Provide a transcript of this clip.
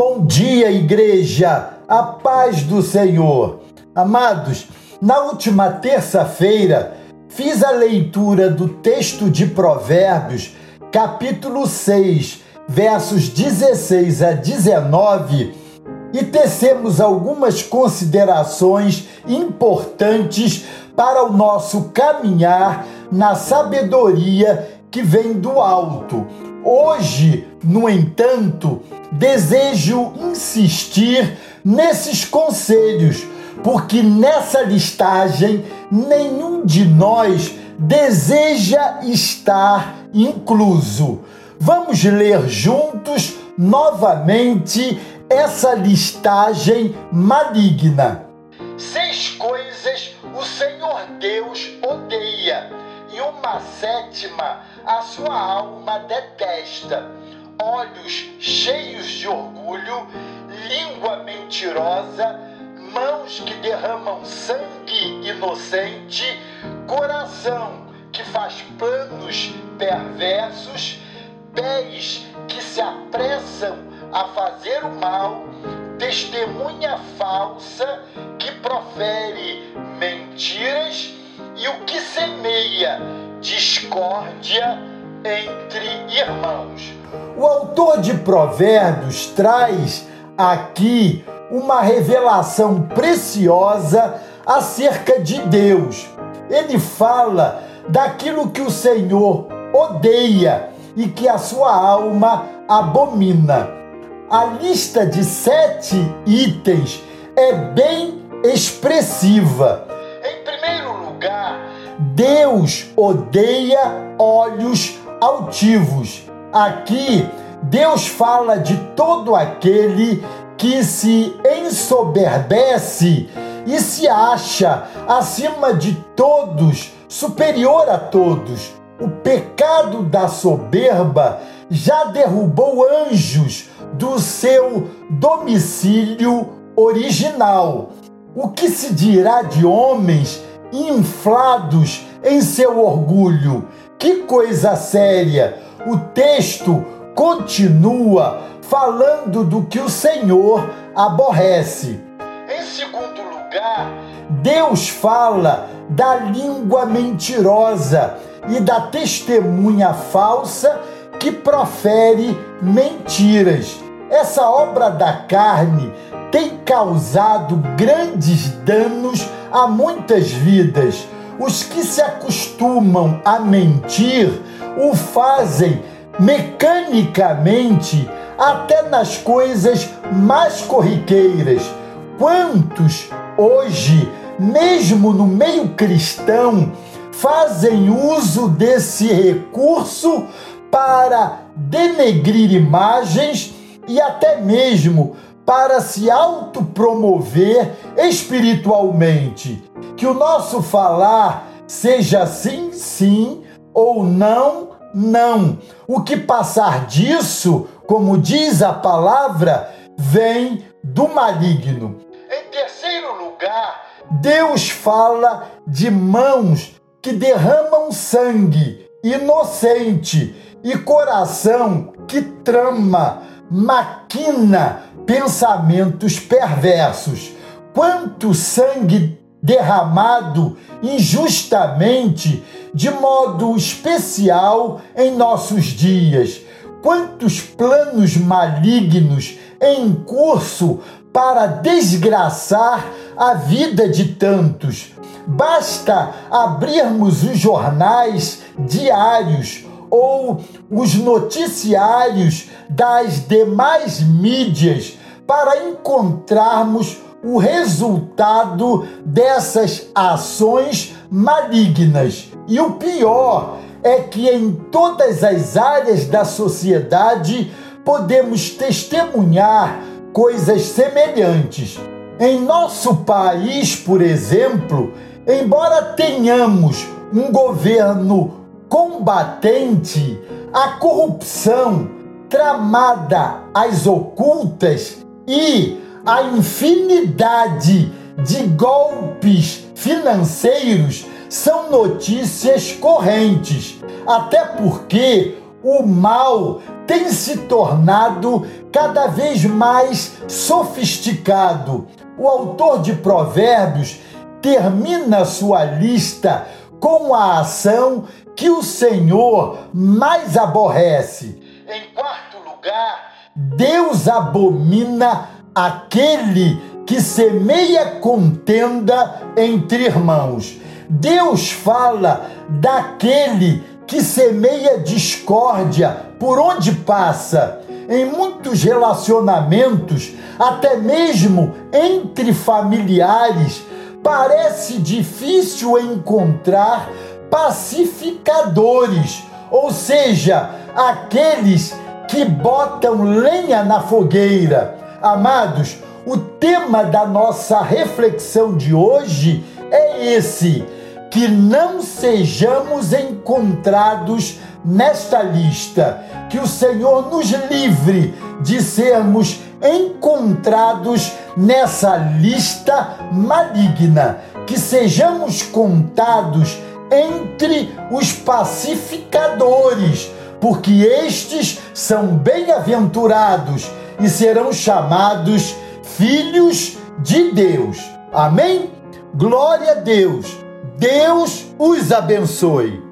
Bom dia, igreja, a paz do Senhor. Amados, na última terça-feira fiz a leitura do texto de Provérbios, capítulo 6, versos 16 a 19, e tecemos algumas considerações importantes para o nosso caminhar na sabedoria que vem do alto. Hoje, no entanto, desejo insistir nesses conselhos, porque nessa listagem nenhum de nós deseja estar incluso. Vamos ler juntos novamente essa listagem maligna. Seis coisas o Senhor Deus odeia, e uma sétima a sua alma detesta. Olhos cheios de orgulho, língua mentirosa, mãos que derramam sangue inocente, coração que faz planos perversos, pés que se apressam a fazer o mal, testemunha falsa que profere mentiras e o que semeia discórdia entre irmãos. O autor de Provérbios traz aqui uma revelação preciosa acerca de Deus. Ele fala daquilo que o Senhor odeia e que a sua alma abomina. A lista de sete itens é bem expressiva. Deus odeia olhos altivos. Aqui, Deus fala de todo aquele que se ensoberbece e se acha acima de todos, superior a todos. O pecado da soberba já derrubou anjos do seu domicílio original. O que se dirá de homens inflados em seu orgulho? Que coisa séria! O texto continua falando do que o Senhor aborrece. Em segundo lugar, Deus fala da língua mentirosa e da testemunha falsa que profere mentiras. Essa obra da carne tem causado grandes danos a muitas vidas os que se acostumam a mentir o fazem mecanicamente até nas coisas mais corriqueiras. Quantos hoje, mesmo no meio cristão, fazem uso desse recurso para denegrir imagens e até mesmo para se autopromover espiritualmente? que o nosso falar seja sim, sim ou não, não. O que passar disso, como diz a palavra, vem do maligno. Em terceiro lugar, Deus fala de mãos que derramam sangue inocente e coração que trama, maquina pensamentos perversos. Quanto sangue derramado injustamente, de modo especial em nossos dias. Quantos planos malignos em curso para desgraçar a vida de tantos. Basta abrirmos os jornais diários ou os noticiários das demais mídias para encontrarmos o resultado dessas ações malignas. E o pior é que em todas as áreas da sociedade podemos testemunhar coisas semelhantes. Em nosso país, por exemplo, embora tenhamos um governo combatente, a corrupção tramada às ocultas e a infinidade de golpes financeiros são notícias correntes, até porque o mal tem se tornado cada vez mais sofisticado. O autor de Provérbios termina sua lista com a ação que o Senhor mais aborrece. Em quarto lugar, Deus abomina aquele que semeia contenda entre irmãos. Deus fala daquele que semeia discórdia por onde passa. Em muitos relacionamentos, até mesmo entre familiares, parece difícil encontrar pacificadores, ou seja, aqueles que botam lenha na fogueira. Amados, o tema da nossa reflexão de hoje é esse: que não sejamos encontrados nesta lista, que o Senhor nos livre de sermos encontrados nessa lista maligna, que sejamos contados entre os pacificadores, porque estes são bem-aventurados e serão chamados filhos de Deus. Amém? Glória a Deus. Deus os abençoe.